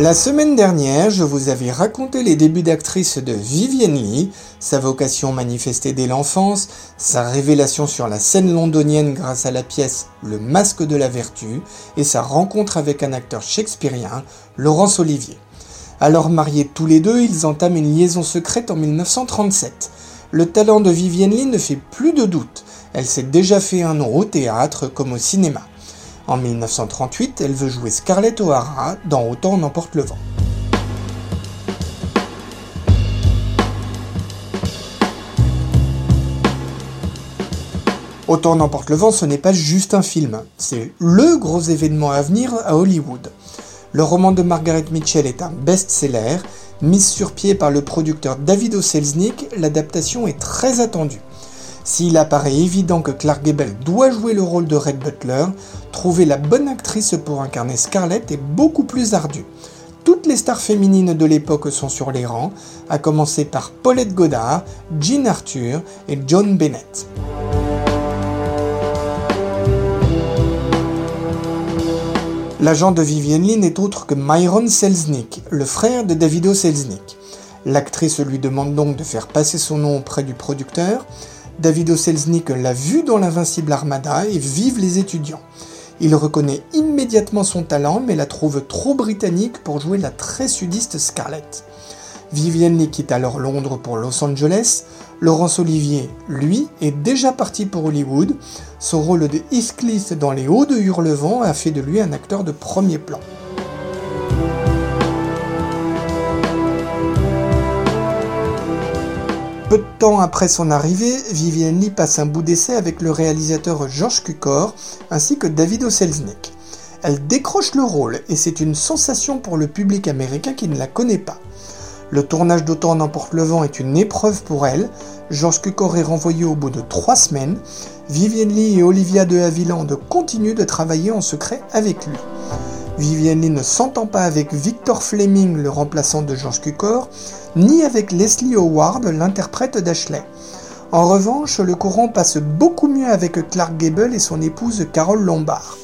La semaine dernière, je vous avais raconté les débuts d'actrice de Vivienne Lee, sa vocation manifestée dès l'enfance, sa révélation sur la scène londonienne grâce à la pièce Le Masque de la Vertu et sa rencontre avec un acteur shakespearien, Laurence Olivier. Alors mariés tous les deux, ils entament une liaison secrète en 1937. Le talent de Vivienne Lee ne fait plus de doute. Elle s'est déjà fait un nom au théâtre comme au cinéma. En 1938, elle veut jouer Scarlett O'Hara dans Autant n'emporte le vent. Autant n'emporte le vent, ce n'est pas juste un film, c'est LE gros événement à venir à Hollywood. Le roman de Margaret Mitchell est un best-seller, mise sur pied par le producteur David O. Selznick, l'adaptation est très attendue. S'il apparaît évident que Clark Gable doit jouer le rôle de Red Butler, trouver la bonne actrice pour incarner Scarlett est beaucoup plus ardu. Toutes les stars féminines de l'époque sont sur les rangs, à commencer par Paulette Goddard, Jean Arthur et John Bennett. L'agent de Vivienne Lee n'est autre que Myron Selznick, le frère de Davido Selznick. L'actrice lui demande donc de faire passer son nom auprès du producteur, David Selznick l'a vu dans l'Invincible Armada et vive les étudiants. Il reconnaît immédiatement son talent mais la trouve trop britannique pour jouer la très sudiste Scarlett. Vivienne quitte alors Londres pour Los Angeles. Laurence Olivier, lui, est déjà parti pour Hollywood. Son rôle de Heathcliff dans Les Hauts de Hurlevent a fait de lui un acteur de premier plan. Peu de temps après son arrivée, Vivienne Lee passe un bout d'essai avec le réalisateur George Cukor ainsi que David O. Selznick. Elle décroche le rôle et c'est une sensation pour le public américain qui ne la connaît pas. Le tournage d'Autant n'emporte le vent est une épreuve pour elle. George Cukor est renvoyé au bout de trois semaines. Vivienne Lee et Olivia de Havilland continuent de travailler en secret avec lui. Lee ne s'entend pas avec Victor Fleming, le remplaçant de George Cukor, ni avec Leslie Howard, l'interprète d'Ashley. En revanche, le courant passe beaucoup mieux avec Clark Gable et son épouse Carole Lombard.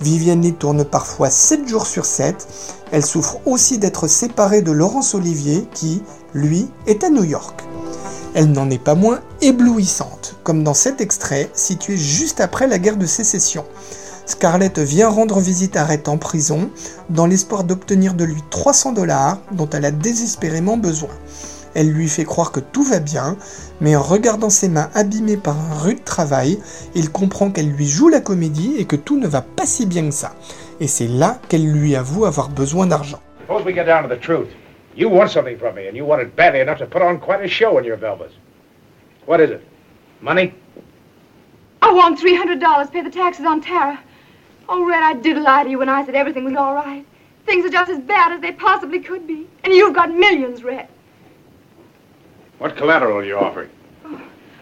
Lee tourne parfois 7 jours sur 7. Elle souffre aussi d'être séparée de Laurence Olivier qui, lui, est à New York. Elle n'en est pas moins éblouissante, comme dans cet extrait situé juste après la guerre de sécession. Scarlett vient rendre visite à Rhett en prison dans l'espoir d'obtenir de lui 300 dollars dont elle a désespérément besoin. Elle lui fait croire que tout va bien, mais en regardant ses mains abîmées par un rude travail, il comprend qu'elle lui joue la comédie et que tout ne va pas si bien que ça. Et c'est là qu'elle lui avoue avoir besoin d'argent. Suppose we get down to the truth. You want something from me, and you want it badly enough to put on quite a show in your velvets. What is it? Money? I want $300 to pay the taxes on Tara. Oh, Red, I did lie to you when I said everything was all right. Things are just as bad as they possibly could be. And you've got millions, Red. What collateral are you offering?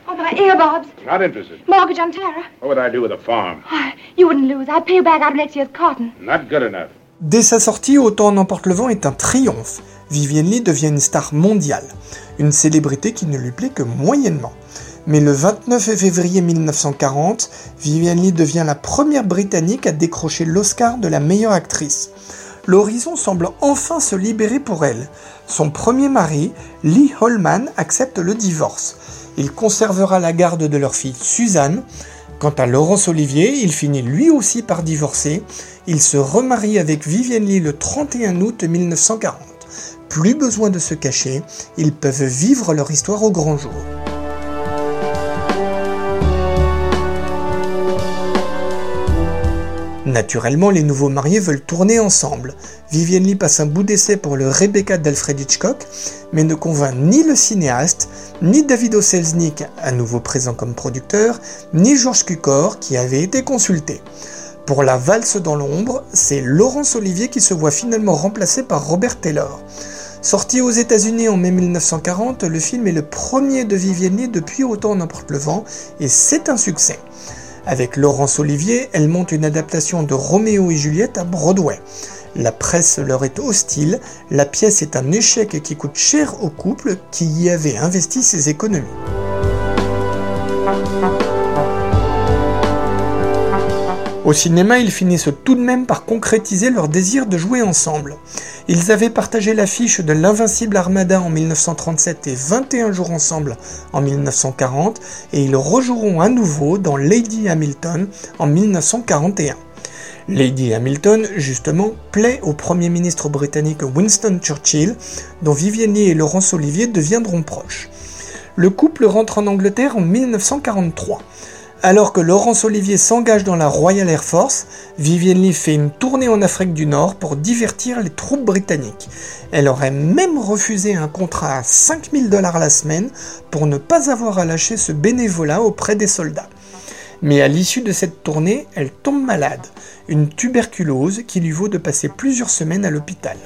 Oh, my earbobs. Not interested. Mortgage on Tara. What would I do with a farm? Oh, you wouldn't lose. I'd pay you back out of next year's cotton. Not good enough. Dès sa sortie, Autant n'emporte le vent est un triomphe. Vivienne Lee devient une star mondiale, une célébrité qui ne lui plaît que moyennement. Mais le 29 février 1940, Vivienne Lee devient la première Britannique à décrocher l'Oscar de la meilleure actrice. L'horizon semble enfin se libérer pour elle. Son premier mari, Lee Holman, accepte le divorce. Il conservera la garde de leur fille Suzanne. Quant à Laurence Olivier, il finit lui aussi par divorcer. Il se remarie avec Vivienne Lee le 31 août 1940. Plus besoin de se cacher, ils peuvent vivre leur histoire au grand jour. Naturellement, les nouveaux mariés veulent tourner ensemble. Vivienne Lee passe un bout d'essai pour le Rebecca d'Alfred Hitchcock, mais ne convainc ni le cinéaste, ni David Selznick, à nouveau présent comme producteur, ni Georges Cukor, qui avait été consulté. Pour la valse dans l'ombre, c'est Laurence Olivier qui se voit finalement remplacé par Robert Taylor. Sorti aux États-Unis en mai 1940, le film est le premier de Vivienne Lee depuis Autant n'importe le vent, et c'est un succès. Avec Laurence Olivier, elle monte une adaptation de Roméo et Juliette à Broadway. La presse leur est hostile, la pièce est un échec qui coûte cher au couple qui y avait investi ses économies. Au cinéma, ils finissent tout de même par concrétiser leur désir de jouer ensemble. Ils avaient partagé l'affiche de l'Invincible Armada en 1937 et 21 jours ensemble en 1940, et ils rejoueront à nouveau dans Lady Hamilton en 1941. Lady Hamilton, justement, plaît au Premier ministre britannique Winston Churchill, dont Lee et Laurence Olivier deviendront proches. Le couple rentre en Angleterre en 1943. Alors que Laurence Olivier s'engage dans la Royal Air Force, Vivienne Lee fait une tournée en Afrique du Nord pour divertir les troupes britanniques. Elle aurait même refusé un contrat à 5000 dollars la semaine pour ne pas avoir à lâcher ce bénévolat auprès des soldats. Mais à l'issue de cette tournée, elle tombe malade, une tuberculose qui lui vaut de passer plusieurs semaines à l'hôpital.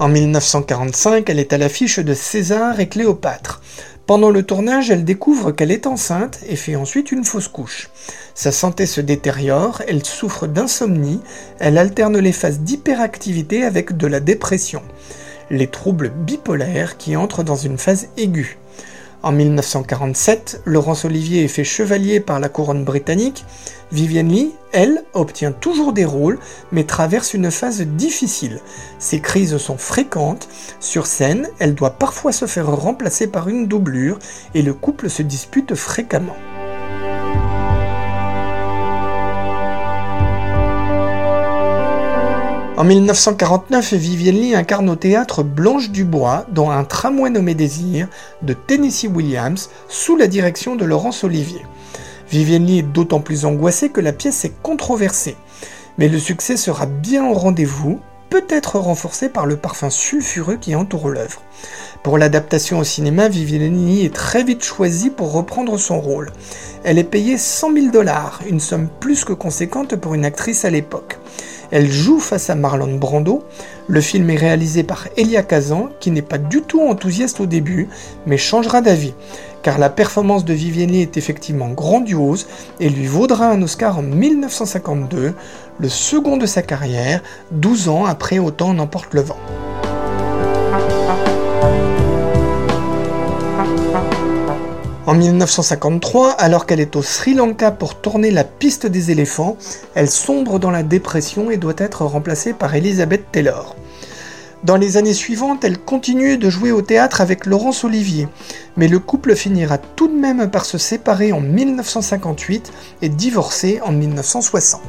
En 1945, elle est à l'affiche de César et Cléopâtre. Pendant le tournage, elle découvre qu'elle est enceinte et fait ensuite une fausse couche. Sa santé se détériore, elle souffre d'insomnie, elle alterne les phases d'hyperactivité avec de la dépression. Les troubles bipolaires qui entrent dans une phase aiguë. En 1947, Laurence Olivier est fait chevalier par la couronne britannique. Vivienne Lee, elle, obtient toujours des rôles, mais traverse une phase difficile. Ses crises sont fréquentes. Sur scène, elle doit parfois se faire remplacer par une doublure et le couple se dispute fréquemment. En 1949, Vivienne Lee incarne au théâtre Blanche Dubois dans un tramway nommé Désir de Tennessee Williams sous la direction de Laurence Olivier. Vivienne Lee est d'autant plus angoissée que la pièce est controversée. Mais le succès sera bien au rendez-vous, peut-être renforcé par le parfum sulfureux qui entoure l'œuvre. Pour l'adaptation au cinéma, Vivienne Lee est très vite choisie pour reprendre son rôle. Elle est payée 100 000 dollars, une somme plus que conséquente pour une actrice à l'époque. Elle joue face à Marlon Brando. Le film est réalisé par Elia Kazan, qui n'est pas du tout enthousiaste au début, mais changera d'avis, car la performance de Vivienne est effectivement grandiose et lui vaudra un Oscar en 1952, le second de sa carrière, 12 ans après Autant n'emporte le vent. En 1953, alors qu'elle est au Sri Lanka pour tourner La piste des éléphants, elle sombre dans la dépression et doit être remplacée par Elizabeth Taylor. Dans les années suivantes, elle continue de jouer au théâtre avec Laurence Olivier, mais le couple finira tout de même par se séparer en 1958 et divorcer en 1960.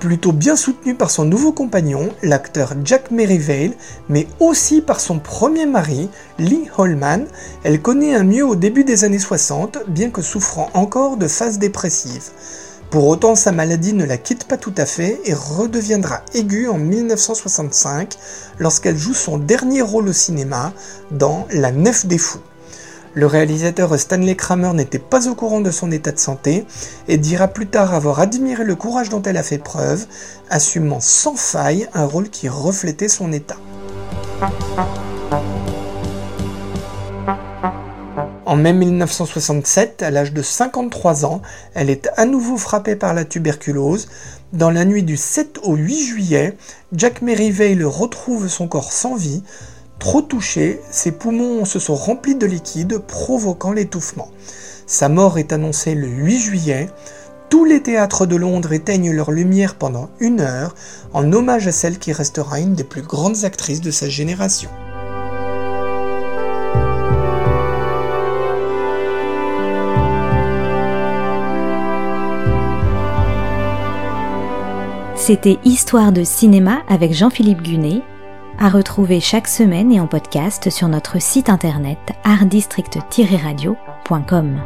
Plutôt bien soutenue par son nouveau compagnon, l'acteur Jack Merivale, mais aussi par son premier mari, Lee Holman, elle connaît un mieux au début des années 60, bien que souffrant encore de phases dépressives. Pour autant, sa maladie ne la quitte pas tout à fait et redeviendra aiguë en 1965 lorsqu'elle joue son dernier rôle au cinéma dans La Nef des Fous. Le réalisateur Stanley Kramer n'était pas au courant de son état de santé et dira plus tard avoir admiré le courage dont elle a fait preuve, assumant sans faille un rôle qui reflétait son état. En mai 1967, à l'âge de 53 ans, elle est à nouveau frappée par la tuberculose. Dans la nuit du 7 au 8 juillet, Jack Merivale retrouve son corps sans vie, Trop touché, ses poumons se sont remplis de liquide, provoquant l'étouffement. Sa mort est annoncée le 8 juillet. Tous les théâtres de Londres éteignent leur lumière pendant une heure, en hommage à celle qui restera une des plus grandes actrices de sa génération. C'était Histoire de cinéma avec Jean-Philippe Gunet à retrouver chaque semaine et en podcast sur notre site internet artdistrict-radio.com.